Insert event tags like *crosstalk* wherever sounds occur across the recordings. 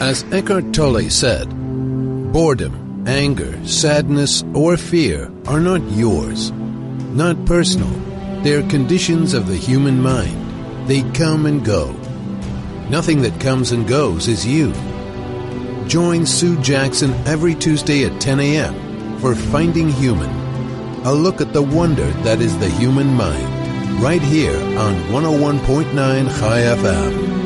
As Eckhart Tolle said, boredom, anger, sadness, or fear are not yours, not personal. They are conditions of the human mind. They come and go. Nothing that comes and goes is you. Join Sue Jackson every Tuesday at 10 a.m. for Finding Human, a look at the wonder that is the human mind, right here on 101.9 Chai FM.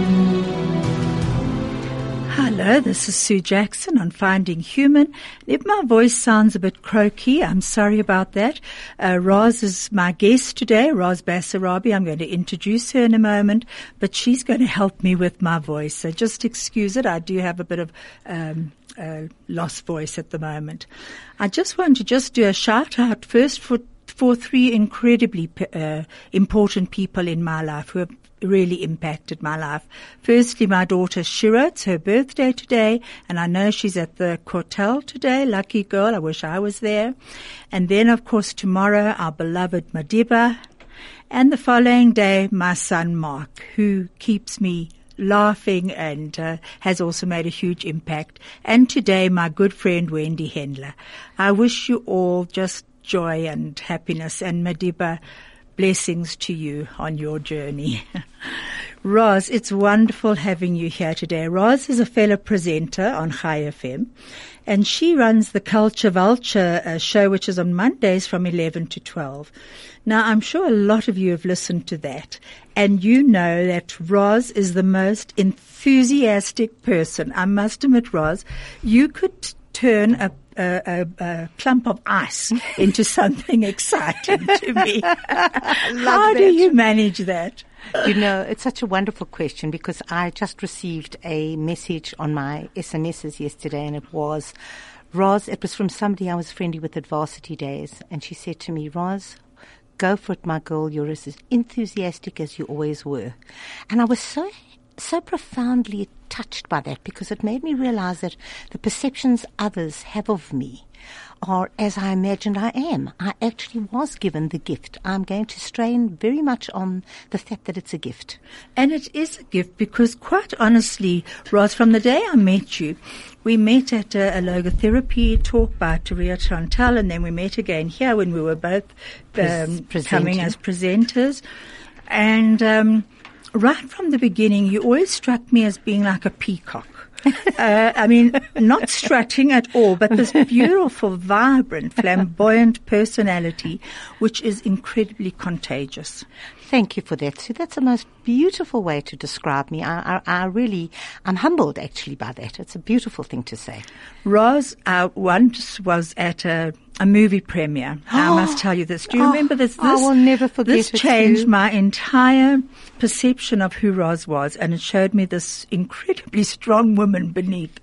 Hello, this is Sue Jackson on Finding Human. If my voice sounds a bit croaky, I'm sorry about that. Uh, Roz is my guest today, Roz Basserabie. I'm going to introduce her in a moment, but she's going to help me with my voice. So just excuse it. I do have a bit of um, lost voice at the moment. I just want to just do a shout out first for for three incredibly uh, important people in my life who have really impacted my life. Firstly, my daughter Shira, it's her birthday today, and I know she's at the Kotel today. Lucky girl. I wish I was there. And then, of course, tomorrow, our beloved Madiba. And the following day, my son Mark, who keeps me laughing and uh, has also made a huge impact. And today, my good friend Wendy Hendler. I wish you all just joy and happiness and Madiba blessings to you on your journey. *laughs* Roz, it's wonderful having you here today. Roz is a fellow presenter on Chai FM and she runs the Culture Vulture uh, show, which is on Mondays from 11 to 12. Now, I'm sure a lot of you have listened to that and you know that Roz is the most enthusiastic person. I must admit, Roz, you could turn a a, a, a, clump of ice into *laughs* something exciting to me. *laughs* How that. do you manage that? You know, it's such a wonderful question because I just received a message on my SMSs yesterday and it was, Roz, it was from somebody I was friendly with at Varsity Days and she said to me, Roz, go for it, my girl. You're as enthusiastic as you always were. And I was so so profoundly touched by that because it made me realize that the perceptions others have of me are as I imagined I am. I actually was given the gift. I'm going to strain very much on the fact that it's a gift. And it is a gift because quite honestly, Roz, from the day I met you, we met at a, a logotherapy talk by Taria Chantal and then we met again here when we were both um, coming as presenters. And, um, right from the beginning, you always struck me as being like a peacock. uh, I mean, not strutting at all, but this beautiful, vibrant, flamboyant personality, which is incredibly contagious. Thank you for that. So that's the most beautiful way to describe me. I, I, I, really, I'm humbled actually by that. It's a beautiful thing to say. Roz uh, once was at a, a movie premiere. I *gasps* must tell you this. Do you Oh, remember this? I this will never forget This it, changed Sue. my entire perception of who Roz was, and it showed me this incredibly *laughs* strong woman beneath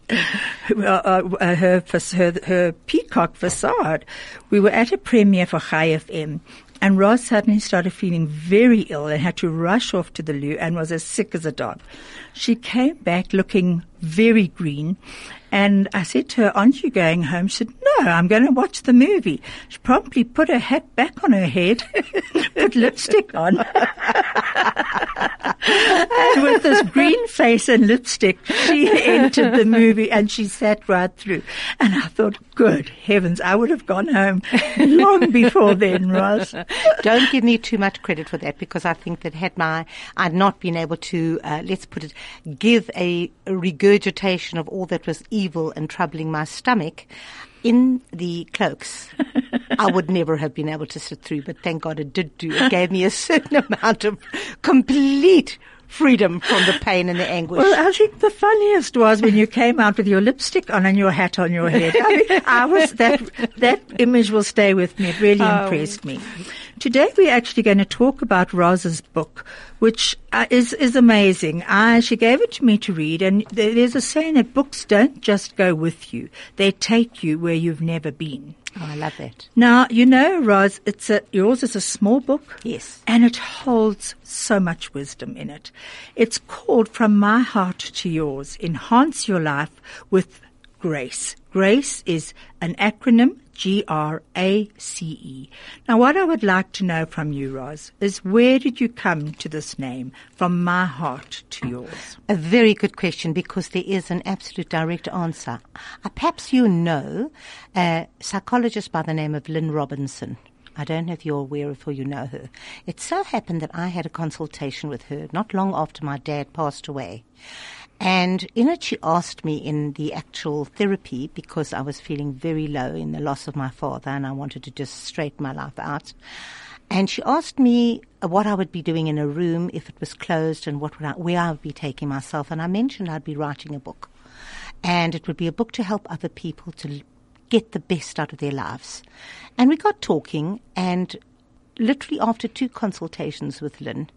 who, uh, uh, her, her her peacock facade. We were at a premiere for Chai FM. And Roz suddenly started feeling very ill and had to rush off to the loo and was as sick as a dog. She came back looking very green and I said to her, aren't you going home? She said, no, I'm going to watch the movie. She promptly put her hat back on her head, *laughs* put lipstick on. and *laughs* with this green face and lipstick, she entered the movie and she sat right through. And I thought, good heavens, I would have gone home long before then, Roz. *laughs* Don't give me too much credit for that because I think that had my I'd not been able to uh, let's put it give a, a regurgitation of all that was evil and troubling my stomach in the cloaks, I would *laughs* never have been able to sit through. But thank God it did do. It gave me a certain *laughs* amount of complete freedom from the pain and the anguish. Well, I think the funniest was when you came out with your lipstick on and your hat on your head. I, mean, I was that that image will stay with me. It really impressed me. Today we're actually going to talk about Roz's book, which uh, is is amazing. I, she gave it to me to read, and there- there's a saying that books don't just go with you; they take you where you've never been. oh, I love that. Now, you know, Roz, it's a, yours is a small book. Yes. And it holds so much wisdom in it. It's called From My Heart to Yours. Enhance your life with grace. Grace is an acronym, G-R-A-C-E. Now what I would like to know from you, Roz, is where did you come to this name from my heart to yours? A very good question because there is an absolute direct answer. Uh, perhaps you know a psychologist by the name of Lynn Robinson. I don't know if you're aware of or you know her. It so happened that I had a consultation with her not long after my dad passed away. And in it, she asked me in the actual therapy because I was feeling very low in the loss of my father and I wanted to just straighten my life out. And she asked me uh, what I would be doing in a room if it was closed and what I, where I would be taking myself. And I mentioned I'd be writing a book. And it would be a book to help other people to get the best out of their lives. And we got talking, and literally after two consultations with Lynn,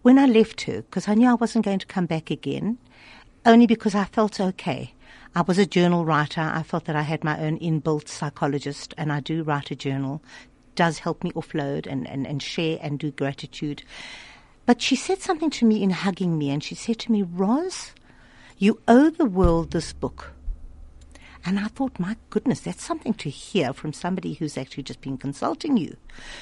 when I left her, because I knew I wasn't going to come back again, only because I felt okay. I was a journal writer. I felt that I had my own inbuilt psychologist, and I do write a journal. Does help me offload and, and, and share and do gratitude. But she said something to me in hugging me, and she said to me, Roz, you owe the world this book. And I thought, my goodness, that's something to hear from somebody who's actually just been consulting you.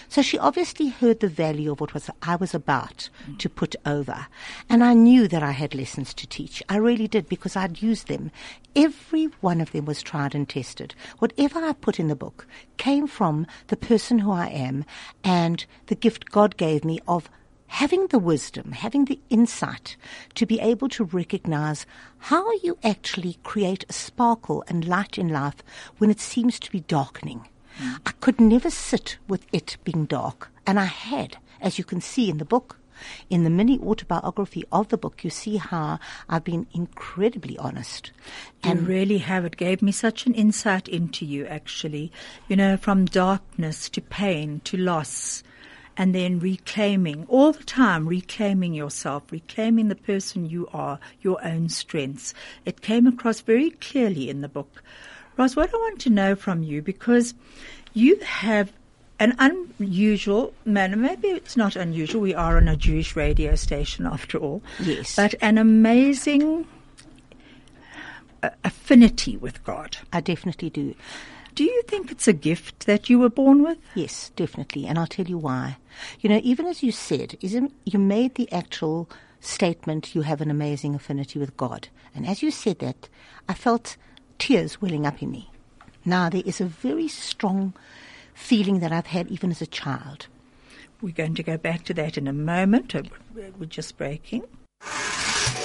So she obviously heard the value of what was I was about to put over. And I knew that I had lessons to teach. I really did because I'd used them. Every one of them was tried and tested. Whatever I put in the book came from the person who I am and the gift God gave me of having the wisdom, having the insight to be able to recognize how you actually create a sparkle and light in life when it seems to be darkening. Mm. I could never sit with it being dark, and I had, as you can see in the book. In the mini autobiography of the book, you see how I've been incredibly honest. And you really have. It gave me such an insight into you, actually. You know, from darkness to pain to loss and then reclaiming all the time, reclaiming yourself, reclaiming the person you are, your own strengths. It came across very clearly in the book. Roz, what I want to know from you, because you have an unusual manner, maybe it's not unusual, we are on a Jewish radio station after all. Yes. But an amazing uh, affinity with God. I definitely do. Do you think it's a gift that you were born with? Yes, definitely. And I'll tell you why. You know, even as you said, you made the actual statement, you have an amazing affinity with God. And as you said that, I felt tears welling up in me. Now, there is a very strong feeling that I've had even as a child. We're going to go back to that in a moment. Uh, we're just breaking.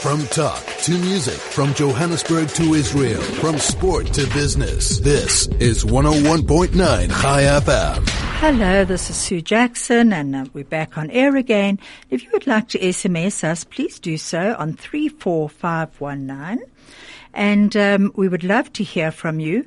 From talk to music, from Johannesburg to Israel, from sport to business. This is 101.9 Chai FM. Hello, this is Sue Jackson, and uh, we're back on air again. If you would like to SMS us, please do so on 34519. And um, we would love to hear from you.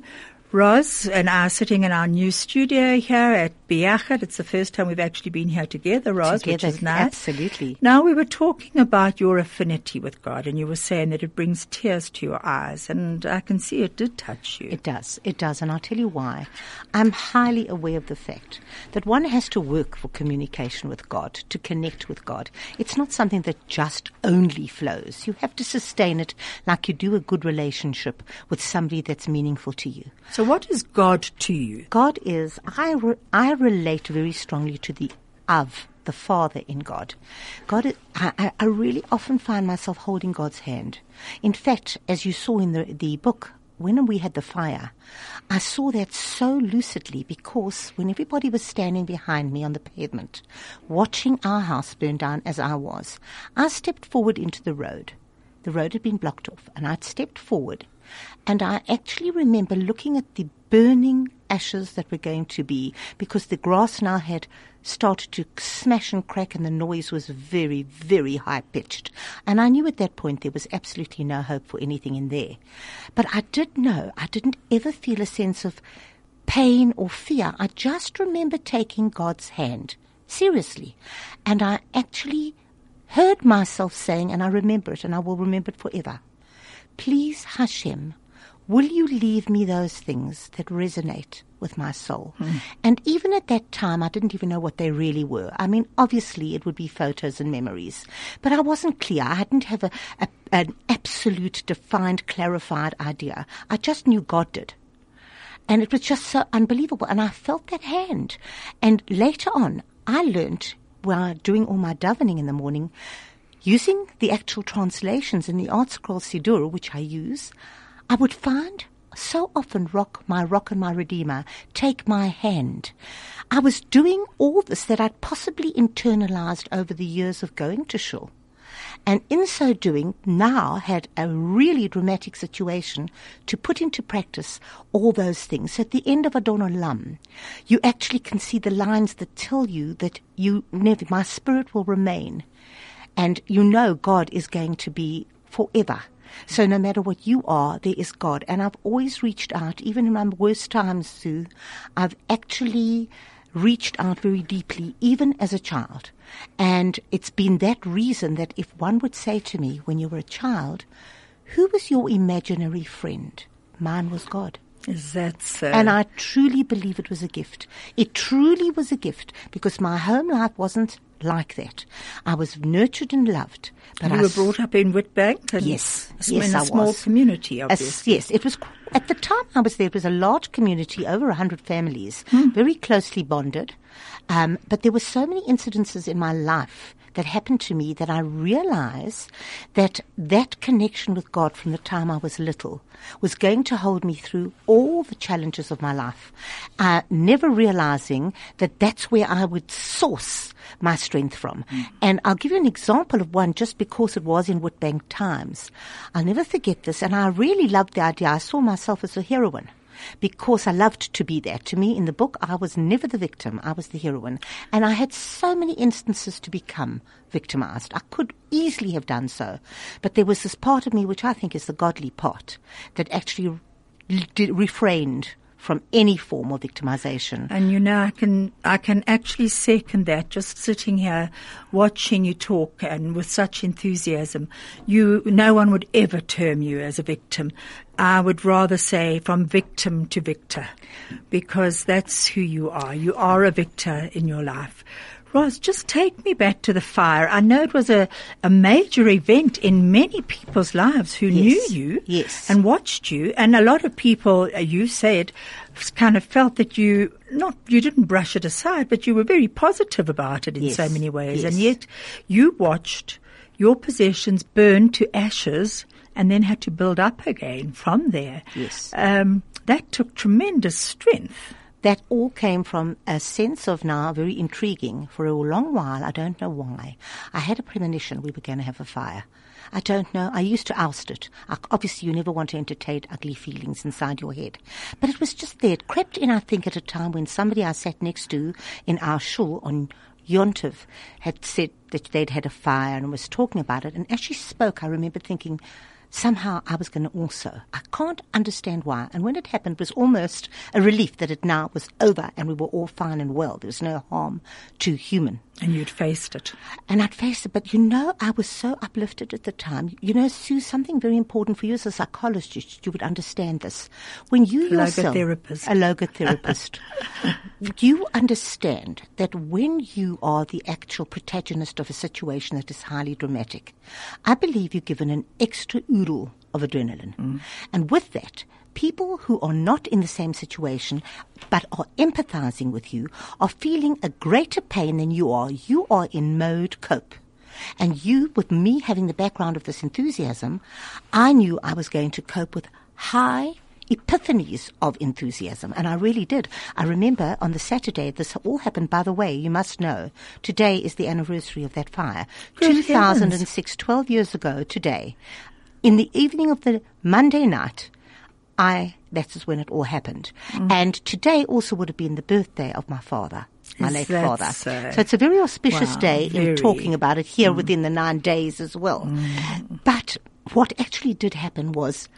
Roz and I are sitting in our new studio here at Beyachad. It's the first time we've actually been here together, Roz, together, which is nice. Absolutely. Now we were talking about your affinity with God and you were saying that it brings tears to your eyes and I can see it did touch you. It does. It does. And I'll tell you why. I'm highly aware of the fact that one has to work for communication with God, to connect with God. It's not something that just only flows. You have to sustain it like you do a good relationship with somebody that's meaningful to you. So what is God to you? God is, I, re, I relate very strongly to the of, the Father in God. God, I, I really often find myself holding God's hand. In fact, as you saw in the, the book, when we had the fire, I saw that so lucidly because when everybody was standing behind me on the pavement, watching our house burn down as I was, I stepped forward into the road. The road had been blocked off, and I'd stepped forward and I actually remember looking at the burning ashes that were going to be because the grass now had started to smash and crack and the noise was very, very high pitched. And I knew at that point there was absolutely no hope for anything in there. But I did know, I didn't ever feel a sense of pain or fear. I just remember taking God's hand seriously. And I actually heard myself saying, and I remember it and I will remember it forever. Please, Hashem, Will you leave me those things that resonate with my soul? Hmm. And even at that time, I didn't even know what they really were. I mean, obviously, it would be photos and memories, but I wasn't clear. I didn't have a, a, an absolute, defined, clarified idea. I just knew God did. And it was just so unbelievable. And I felt that hand. And later on, I learned while doing all my davening in the morning, using the actual translations in the ArtScroll Siddur, which I use, I would find so often rock my rock and my redeemer take my hand. I was doing all this that i'd possibly internalized over the years of going to shul. And in so doing now had a really dramatic situation to put into practice all those things. So at the end of adon olam you actually can see the lines that tell you that you never my spirit will remain and you know god is going to be forever so no matter what you are, there is God. And I've always reached out, even in my worst times, Sue, I've actually reached out very deeply, even as a child. And it's been that reason that if one would say to me, when you were a child, who was your imaginary friend? Mine was God. Is that so? And I truly believe it was a gift. It truly was a gift because my home life wasn't like that. I was nurtured and loved. But you I were brought up in Witbank? And yes. In yes, a small was. community, obviously. As, yes, it was, at the time I was there, it was a large community, over 100 families, hmm. very closely bonded. Um, but there were so many incidences in my life that happened to me that I realize that that connection with God from the time I was little was going to hold me through all the challenges of my life, uh, never realizing that that's where I would source my strength from. Mm. And I'll give you an example of one just because it was in Witbank Times. I'll never forget this, and I really loved the idea. I saw myself as a heroine because I loved to be there. To me, in the book, I was never the victim. I was the heroine. And I had so many instances to become victimized. I could easily have done so. But there was this part of me, which I think is the godly part, that actually refrained from any form of victimization. And you know, I can I can actually second that. Just sitting here, watching you talk, and with such enthusiasm, you no one would ever term you as a victim. I would rather say from victim to victor, because that's who you are. You are a victor in your life. Roz, just take me back to the fire. I know it was a, a major event in many people's lives who yes. knew you yes. and watched you. And a lot of people, uh, you said, kind of felt that you not you didn't brush it aside, but you were very positive about it in yes. so many ways. And yet you watched your possessions burn to ashes and then had to build up again from there. Yes. Um, that took tremendous strength that all came from a sense of now very intriguing. For a long while, I don't know why, I had a premonition we were going to have a fire. I don't know. I used to oust it. Obviously, you never want to entertain ugly feelings inside your head. But it was just there. It crept in, I think, at a time when somebody I sat next to in our shul on Yontiv had said that they'd had a fire and was talking about it. And as she spoke, I remember thinking, somehow I was going to also. I can't understand why. And when it happened, it was almost a relief that it now was over and we were all fine and well. There was no harm to human. And you'd faced it. And I'd faced it. But you know, I was so uplifted at the time. You know, Sue, something very important for you as a psychologist, you would understand this. When you yourself, logotherapist. a logotherapist, *laughs* you understand that when you are the actual protagonist of a situation that is highly dramatic, I believe you're given an extra oodle of adrenaline. Mm. And with that, people who are not in the same situation but are empathizing with you are feeling a greater pain than you are. You are in mode cope. And you, with me having the background of this enthusiasm, I knew I was going to cope with high epiphanies of enthusiasm. And I really did. I remember on the Saturday, this all happened, by the way, you must know, today is the anniversary of that fire. Good 2006, heavens. 12 years ago today. In the evening of the Monday night, I, that is when it all happened. Mm. And today also would have been the birthday of my father my Is late father. So? so? it's a very auspicious Wow, day very. in talking about it here Mm. within the nine days as well. But what actually did happen was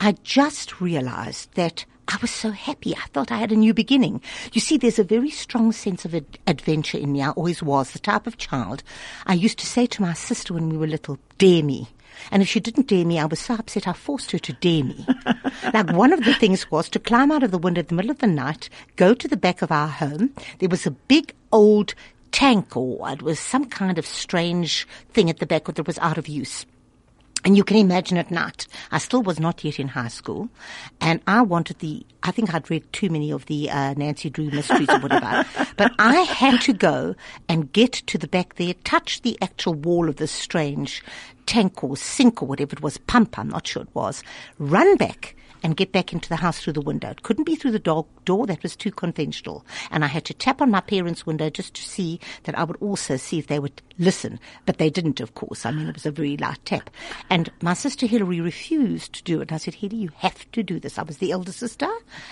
I just realized that I was so happy. I thought I had a new beginning. You see, there's a very strong sense of ad- adventure in me. I always was the type of child. I used to say to my sister when we were little, dare me. And if she didn't dare me, I was so upset I forced her to dare me. *laughs* like one of the things was to climb out of the window in the middle of the night, go to the back of our home. There was a big old tank or it was some kind of strange thing at the back that was out of use. And you can imagine at night, I still was not yet in high school, and I wanted the, I think I'd read too many of the uh, Nancy Drew mysteries or whatever, *laughs* but I had to go and get to the back there, touch the actual wall of this strange tank or sink or whatever it was, pump, I'm not sure it was, run back and get back into the house through the window. It couldn't be through the dog door. That was too conventional. And I had to tap on my parents' window just to see that I would also see if they would listen. But they didn't, of course. I mean, it was a very light tap. And my sister Hilary refused to do it. I said, Hilary, you have to do this. I was the elder sister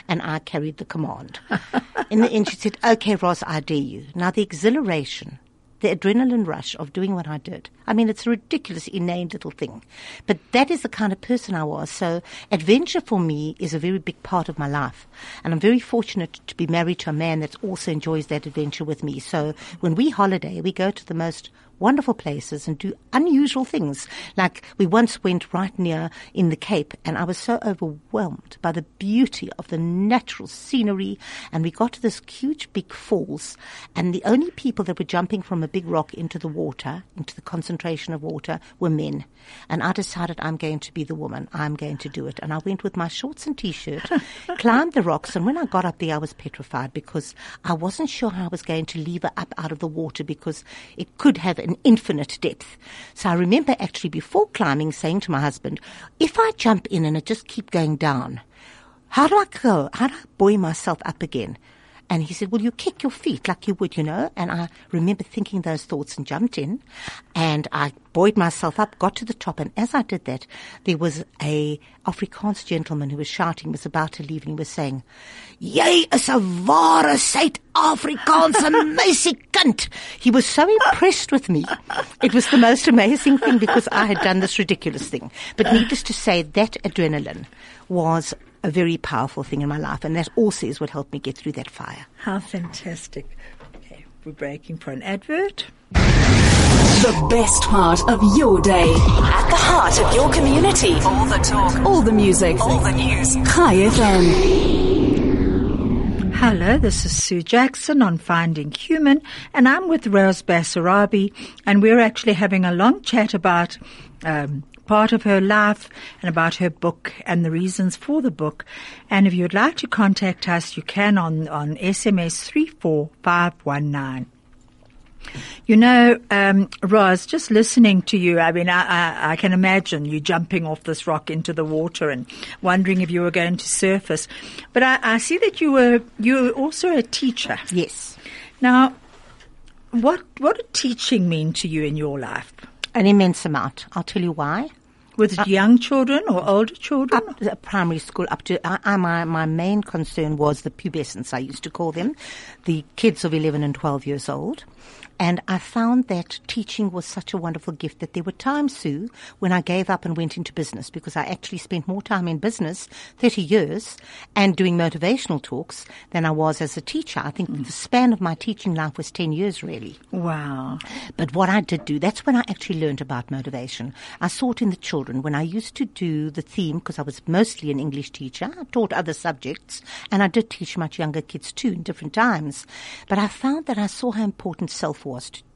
and I carried the command. *laughs* In the end, she said, okay, Roz, I dare you. Now the exhilaration the adrenaline rush of doing what I did. I mean, it's a ridiculous, inane little thing. But that is the kind of person I was. So adventure for me is a very big part of my life. And I'm very fortunate to be married to a man that also enjoys that adventure with me. So when we holiday, we go to the most wonderful places and do unusual things. Like we once went right near in the Cape and I was so overwhelmed by the beauty of the natural scenery and we got to this huge big falls and the only people that were jumping from a big rock into the water, into the concentration of water were men. And I decided I'm going to be the woman. I'm going to do it. And I went with my shorts and t-shirt, *laughs* climbed the rocks and when I got up there I was petrified because I wasn't sure how I was going to lever up out of the water because it could have an infinite depth. So I remember actually before climbing saying to my husband, if I jump in and it just keep going down, how do I go? How do I buoy myself up again? And he said, well, you kick your feet like you would, you know. And I remember thinking those thoughts and jumped in and I buoyed myself up, got to the top. And as I did that, there was a Afrikaans gentleman who was shouting, was about to leave and he was saying, Jy is 'n ware Suid-Afrikaanse *laughs* meisiekind. He was so impressed with me. It was the most amazing thing because I had done this ridiculous thing. But needless to say, that adrenaline was a very powerful thing in my life, and that also is what helped me get through that fire. How fantastic. Okay, we're breaking for an advert. The best part of your day. At the heart of your community. All the talk. All the music. All the news. Chai FM. Hello, this is Sue Jackson on Finding Human, and I'm with Roz Basserabie, and we're actually having a long chat about um, part of her life and about her book and the reasons for the book. And if you'd like to contact us, you can on, on SMS 34519. You know, um, Roz, just listening to you, I mean, I, I, I, can imagine you jumping off this rock into the water and wondering if you were going to surface. But I, I see that you were you were also a teacher. Yes. Now, what what did teaching mean to you in your life? An immense amount. I'll tell you why. With uh, young children or older children? Up primary school, up to, uh, my, my main concern was the pubescents, I used to call them, the kids of 11 and 12 years old. And I found that teaching was such a wonderful gift that there were times, Sue, when I gave up and went into business because I actually spent more time in business, 30 years, and doing motivational talks than I was as a teacher. I think mm. the span of my teaching life was 10 years really. Wow. But what I did do, that's when I actually learned about motivation. I saw it in the children when I used to do the theme because I was mostly an English teacher. I taught other subjects and I did teach much younger kids too in different times. But I found that I saw how important self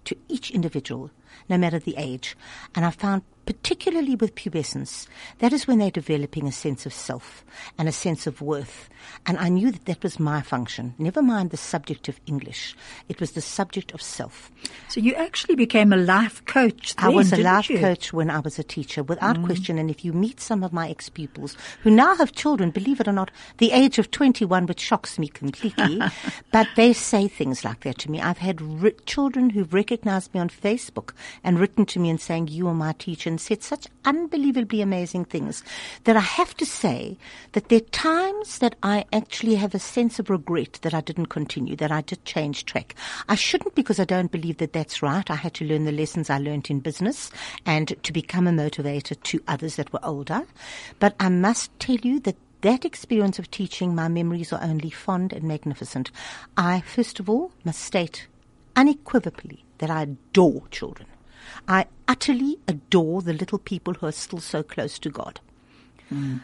to each individual, no matter the age. And I found particularly with pubescence, that is when they're developing a sense of self and a sense of worth. And I knew that that was my function. Never mind the subject of English. It was the subject of self. So you actually became a life coach. Then, I was a life you? coach when I was a teacher, without mm. question. And if you meet some of my ex-pupils who now have children, believe it or not, the age of 21, which shocks me completely, *laughs* but they say things like that to me. I've had children who've recognized me on Facebook and written to me and saying, you are my teacher said such unbelievably amazing things that I have to say that there are times that I actually have a sense of regret that I didn't continue, that I did change track. I shouldn't because I don't believe that that's right. I had to learn the lessons I learned in business and to become a motivator to others that were older. But I must tell you that that experience of teaching, my memories are only fond and magnificent. I, first of all, must state unequivocally that I adore children. I utterly adore the little people who are still so close to God.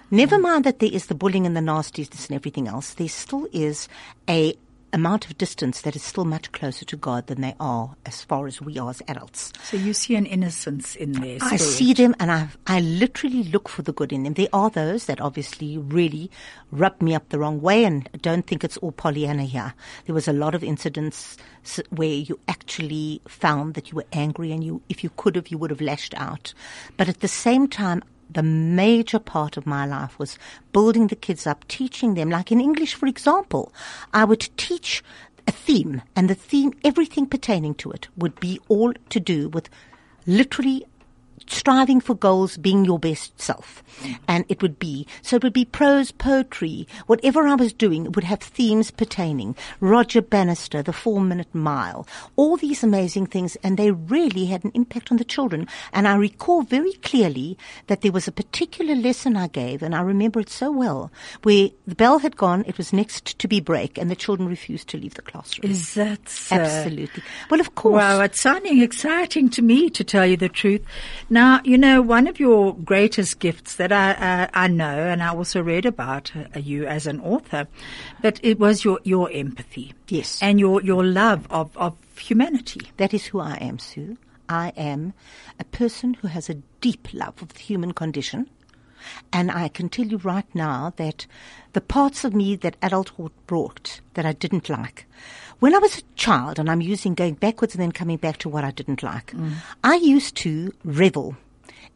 Never mind that there is the bullying and the nastiness and everything else. There still is a amount of distance that is still much closer to God than they are as far as we are as adults. So you see an innocence in their I see them and I, I literally look for the good in them. There are those that obviously really rub me up the wrong way and I don't think it's all Pollyanna here. There was a lot of incidents where you actually found that you were angry and you, if you could have, you would have lashed out. But at the same time, the major part of my life was building the kids up, teaching them, like in English, for example, I would teach a theme and the theme, everything pertaining to it would be all to do with literally striving for goals, being your best self. And it would be, so it would be prose, poetry, whatever I was doing, would have themes pertaining. Roger Bannister, the four minute mile, all these amazing things, and they really had an impact on the children. And I recall very clearly that there was a particular lesson I gave, and I remember it so well, where the bell had gone, it was next to be break, and the children refused to leave the classroom. Is that so? Absolutely. Well, of course. Wow, it's sounding exciting to me, to tell you the truth. Now, you know, one of your greatest gifts that I, uh, I know, and I also read about uh, you as an author, but it was your, your empathy. Yes. And your, your love of, of humanity. That is who I am, Sue. I am a person who has a deep love of the human condition. And I can tell you right now that the parts of me that adulthood brought that I didn't like, when I was a child, and I'm using going backwards and then coming back to what I didn't like, mm. I used to revel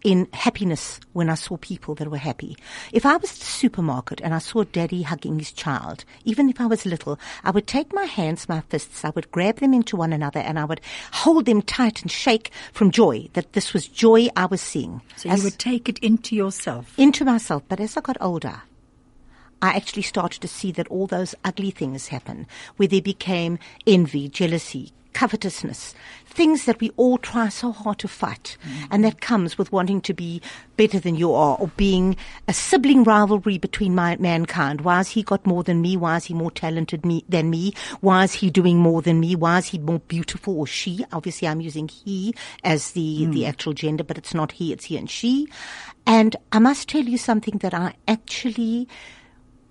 in happiness when I saw people that were happy. If I was at the supermarket and I saw daddy hugging his child, even if I was little, I would take my hands, my fists, I would grab them into one another and I would hold them tight and shake from joy that this was joy I was seeing. So As- you would take it into yourself. into myself. But as I got older, I actually started to see that all those ugly things happen, where there became envy, jealousy, covetousness, things that we all try so hard to fight. Mm. And that comes with wanting to be better than you are, or being a sibling rivalry between my, mankind. Why has he got more than me? Why is he more talented me, than me? Why is he doing more than me? Why is he more beautiful or she? Obviously, I'm using he as the, the mm. actual gender, but it's not he, it's he and she. And I must tell you something that I actually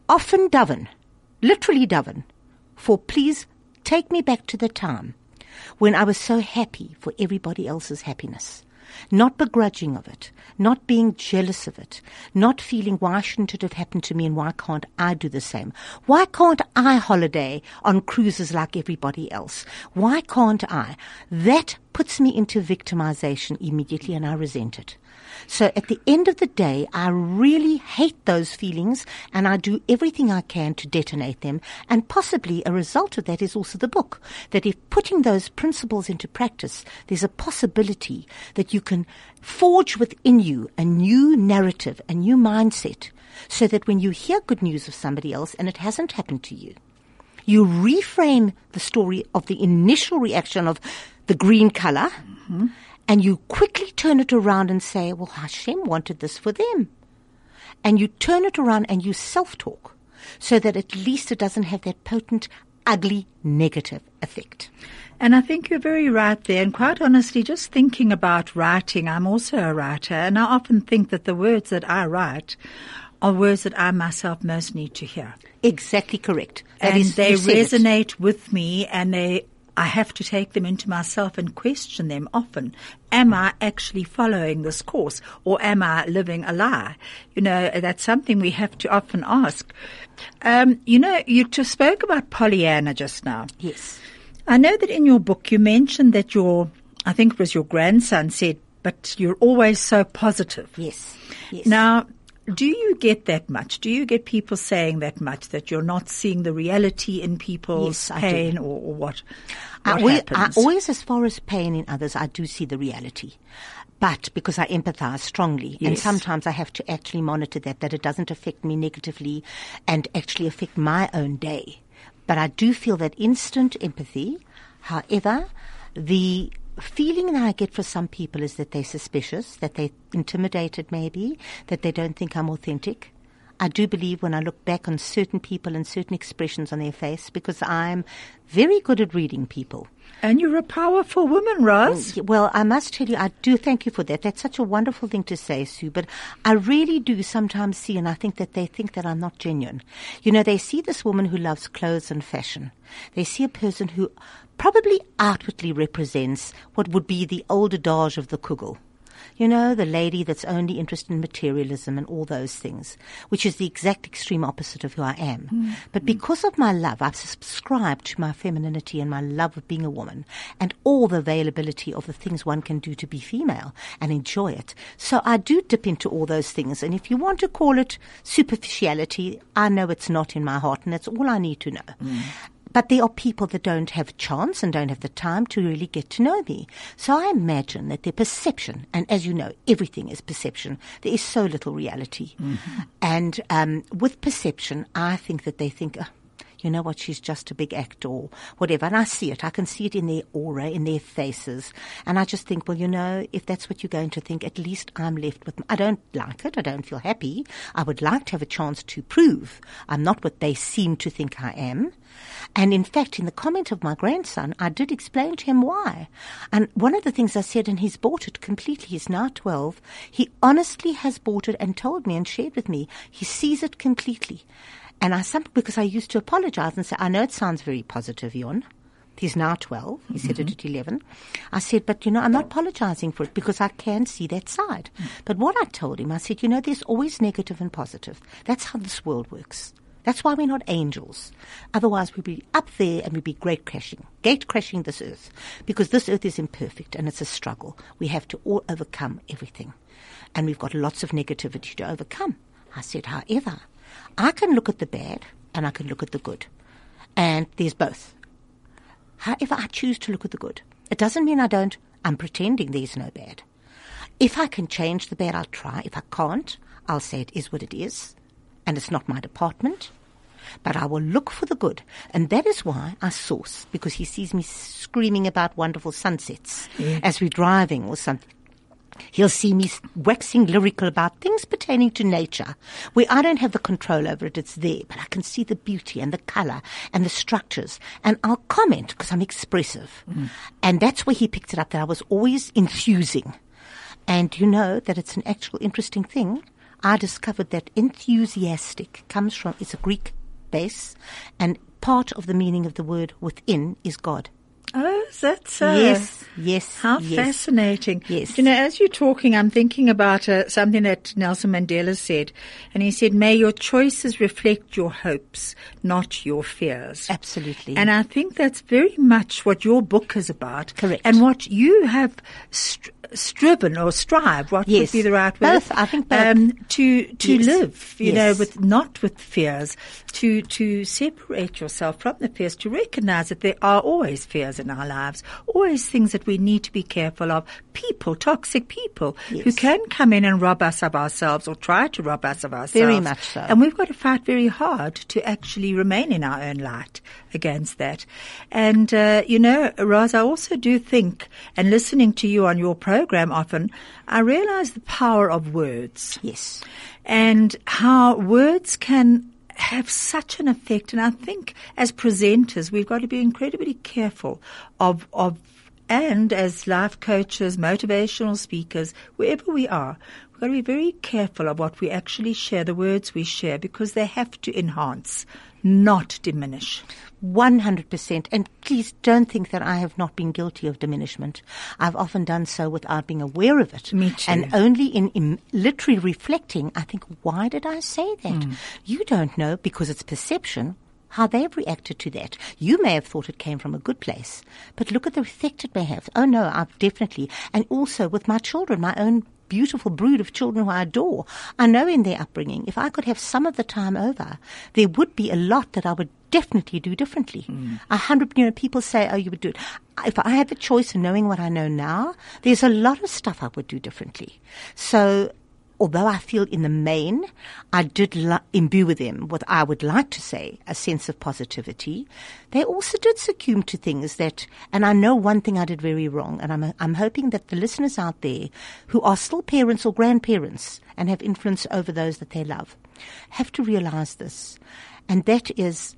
often daven, literally daven, for please take me back to the time when I was so happy for everybody else's happiness. Not begrudging of it, not being jealous of it, not feeling why shouldn't it have happened to me and why can't I do the same? Why can't I holiday on cruises like everybody else? Why can't I? That puts me into victimization immediately and I resent it. So at the end of the day, I really hate those feelings and I do everything I can to detonate them. And possibly a result of that is also the book. That if putting those principles into practice, there's a possibility that you can forge within you a new narrative, a new mindset, so that when you hear good news of somebody else and it hasn't happened to you, you reframe the story of the initial reaction of the green color mm-hmm. And you quickly turn it around and say, well, Hashem wanted this for them. And you turn it around and you self-talk so that at least it doesn't have that potent, ugly, negative effect. And I think you're very right there. And quite honestly, just thinking about writing, I'm also a writer, and I often think that the words that I write are words that I myself most need to hear. Exactly correct. That and is- they said it. resonate with me and they I have to take them into myself and question them often. Am I actually following this course or am I living a lie? You know, that's something we have to often ask. Um, you know, you just spoke about Pollyanna just now. Yes. I know that in your book you mentioned that your, I think it was your grandson said, but you're always so positive. Yes. Yes. Now, do you get that much? Do you get people saying that much that you're not seeing the reality in people's Yes, pain or, or what? I always, I always, as far as pain in others, I do see the reality. But because I empathize strongly, and sometimes I have to actually monitor that, that it doesn't affect me negatively and actually affect my own day. But I do feel that instant empathy. However, the feeling that I get for some people is that they're suspicious, that they're intimidated maybe, that they don't think I'm authentic. I do believe when I look back on certain people and certain expressions on their face, because I'm very good at reading people. And you're a powerful woman, Roz. Oh, well, I must tell you, I do thank you for that. That's such a wonderful thing to say, Sue. But I really do sometimes see, and I think that they think that I'm not genuine. You know, they see this woman who loves clothes and fashion. They see a person who probably outwardly represents what would be the old adage of the kugel. You know, the lady that's only interested in materialism and all those things, which is the exact extreme opposite of who I am. Mm. But because of my love, I've subscribed to my femininity and my love of being a woman and all the availability of the things one can do to be female and enjoy it. So I do dip into all those things. And if you want to call it superficiality, I know it's not in my heart and that's all I need to know. Mm. But there are people that don't have a chance and don't have the time to really get to know me. So I imagine that their perception, and as you know, everything is perception. There is so little reality. Mm-hmm. And um, with perception, I think that they think, oh, you know what, she's just a big actor or whatever. And I see it. I can see it in their aura, in their faces. And I just think, well, you know, if that's what you're going to think, at least I'm left with, I don't like it. I don't feel happy. I would like to have a chance to prove I'm not what they seem to think I am. And in fact, in the comment of my grandson, I did explain to him why. And one of the things I said, and he's bought it completely, he's now 12, he honestly has bought it and told me and shared with me, he sees it completely. And I some because I used to apologize and say, I know it sounds very positive, Yon. He's now 12. He mm-hmm. said it mm-hmm. at 11. I said, but you know, I'm not apologizing for it because I can see that side. Mm. But what I told him, I said, you know, there's always negative and positive. That's how this world works. That's why we're not angels. Otherwise, we'd be up there and we'd be great crashing, gate crashing this earth. Because this earth is imperfect and it's a struggle. We have to all overcome everything. And we've got lots of negativity to overcome. I said, however, I can look at the bad and I can look at the good. And there's both. However, I choose to look at the good. It doesn't mean I don't, I'm pretending there's no bad. If I can change the bad, I'll try. If I can't, I'll say it is what it is. And it's not my department. But I will look for the good. And that is why I source, because he sees me screaming about wonderful sunsets yeah. as we're driving or something. He'll see me waxing lyrical about things pertaining to nature, where I don't have the control over it. It's there, but I can see the beauty and the color and the structures. And I'll comment because I'm expressive. Mm. And that's where he picked it up that I was always enthusing. And you know that it's an actual interesting thing. I discovered that enthusiastic comes from, it's a Greek base, and part of the meaning of the word within is God. Oh, that's uh, yes, yes. How yes. fascinating! Yes. You know, as you're talking, I'm thinking about uh, something that Nelson Mandela said, and he said, "May your choices reflect your hopes, not your fears." Absolutely. And I think that's very much what your book is about. Correct. And what you have st- striven or strive, what yes. would be the right word? Both, I think both. Um, to, to yes. live, you yes. know, with, not with fears, to, to separate yourself from the fears, to recognize that there are always fears in our lives, always things that we need to be careful of. People, toxic people, who can come in and rob us of ourselves or try to rob us of ourselves. Very much so. And we've got to fight very hard to actually remain in our own light against that. And, uh, you know, Roz, I also do think, and listening to you on your program often, I realize the power of words. Yes. And how words can have such an effect. And I think as presenters, we've got to be incredibly careful of, of, and as life coaches, motivational speakers, wherever we are, we've got to be very careful of what we actually share, the words we share, because they have to enhance, not diminish. 100%. And please don't think that I have not been guilty of diminishment. I've often done so without being aware of it. Me too. And only in, in literally reflecting, I think, why did I say that? Mm. You don't know because it's perception how they've reacted to that. You may have thought it came from a good place, but look at the effect it may have. Oh no, I've definitely, and also with my children, my own beautiful brood of children who I adore. I know in their upbringing, if I could have some of the time over, there would be a lot that I would definitely do differently. Mm. A hundred, you know, people say, oh, you would do it. If I had the choice of knowing what I know now, there's a lot of stuff I would do differently. So although I feel in the main, I did imbue with them what I would like to say, a sense of positivity. They also did succumb to things that, and I know one thing I did very wrong, and I'm, I'm hoping that the listeners out there who are still parents or grandparents and have influence over those that they love have to realize this. And that is